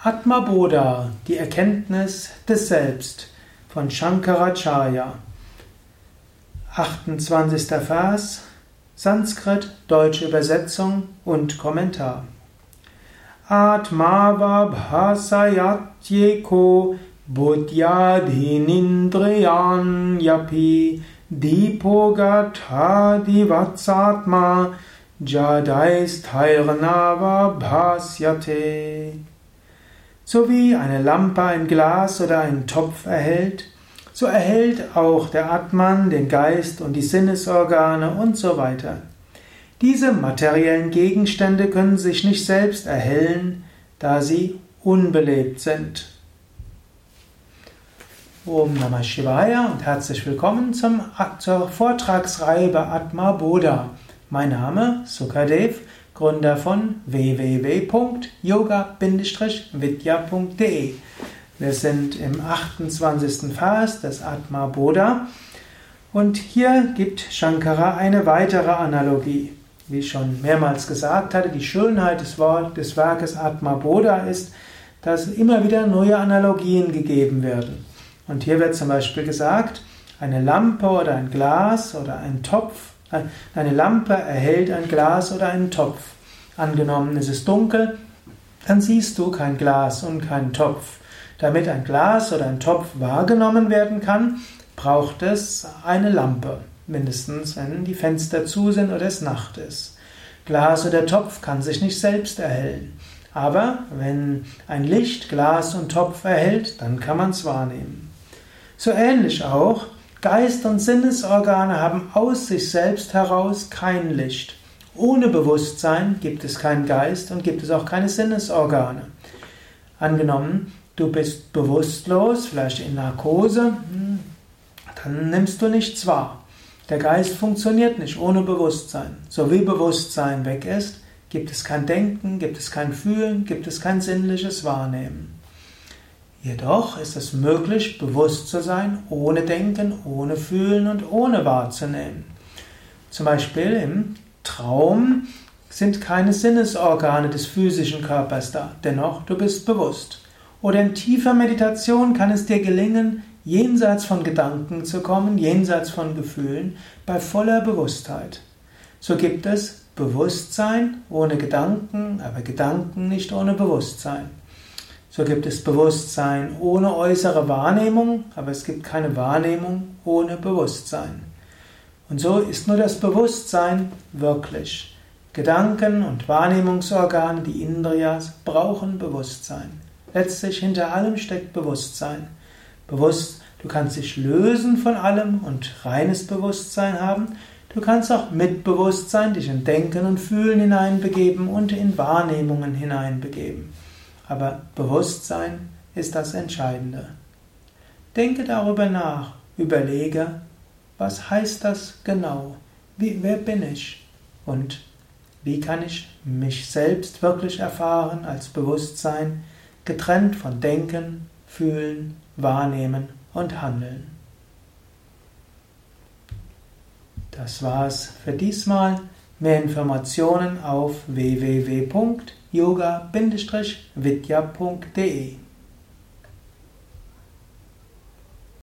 Atma Bodha, die Erkenntnis des Selbst von Shankaracharya. 28. Vers, Sanskrit, deutsche Übersetzung und Kommentar. Atmava bhasayatyeko buddhyadhinindriyan yapi dipogatha divatsatma jadaisthairnava bhasyate so wie eine Lampe ein Glas oder einen Topf erhält, so erhält auch der Atman den Geist und die Sinnesorgane und so weiter. Diese materiellen Gegenstände können sich nicht selbst erhellen, da sie unbelebt sind. Om Namah Shivaya und herzlich willkommen zum, zur Vortragsreihe bei Atma Bodha. Mein Name Sukadev Gründer von www.yoga-vidya.de. Wir sind im 28. Vers des Atma Bodha und hier gibt Shankara eine weitere Analogie. Wie ich schon mehrmals gesagt hatte, die Schönheit des, Wort, des Werkes Atma Bodha ist, dass immer wieder neue Analogien gegeben werden. Und hier wird zum Beispiel gesagt, eine Lampe oder ein Glas oder ein Topf eine Lampe erhält ein Glas oder einen Topf. Angenommen, es ist dunkel, dann siehst du kein Glas und keinen Topf. Damit ein Glas oder ein Topf wahrgenommen werden kann, braucht es eine Lampe, mindestens wenn die Fenster zu sind oder es Nacht ist. Glas oder Topf kann sich nicht selbst erhellen. Aber wenn ein Licht Glas und Topf erhält, dann kann man es wahrnehmen. So ähnlich auch, Geist und Sinnesorgane haben aus sich selbst heraus kein Licht. Ohne Bewusstsein gibt es keinen Geist und gibt es auch keine Sinnesorgane. Angenommen, du bist bewusstlos, vielleicht in Narkose, hm, dann nimmst du nichts wahr. Der Geist funktioniert nicht ohne Bewusstsein. So wie Bewusstsein weg ist, gibt es kein Denken, gibt es kein Fühlen, gibt es kein sinnliches Wahrnehmen. Jedoch ist es möglich, bewusst zu sein, ohne Denken, ohne Fühlen und ohne wahrzunehmen. Zum Beispiel im Traum sind keine Sinnesorgane des physischen Körpers da, dennoch du bist bewusst. Oder in tiefer Meditation kann es dir gelingen, jenseits von Gedanken zu kommen, jenseits von Gefühlen, bei voller Bewusstheit. So gibt es Bewusstsein ohne Gedanken, aber Gedanken nicht ohne Bewusstsein. So gibt es Bewusstsein ohne äußere Wahrnehmung, aber es gibt keine Wahrnehmung ohne Bewusstsein. Und so ist nur das Bewusstsein wirklich. Gedanken und Wahrnehmungsorgane, die Indriyas, brauchen Bewusstsein. Letztlich hinter allem steckt Bewusstsein. Bewusst, du kannst dich lösen von allem und reines Bewusstsein haben. Du kannst auch mit Bewusstsein dich in Denken und Fühlen hineinbegeben und in Wahrnehmungen hineinbegeben. Aber Bewusstsein ist das Entscheidende. Denke darüber nach, überlege, was heißt das genau? Wie, wer bin ich? Und wie kann ich mich selbst wirklich erfahren als Bewusstsein, getrennt von Denken, Fühlen, Wahrnehmen und Handeln? Das war's für diesmal. Mehr Informationen auf www.yoga-vidya.de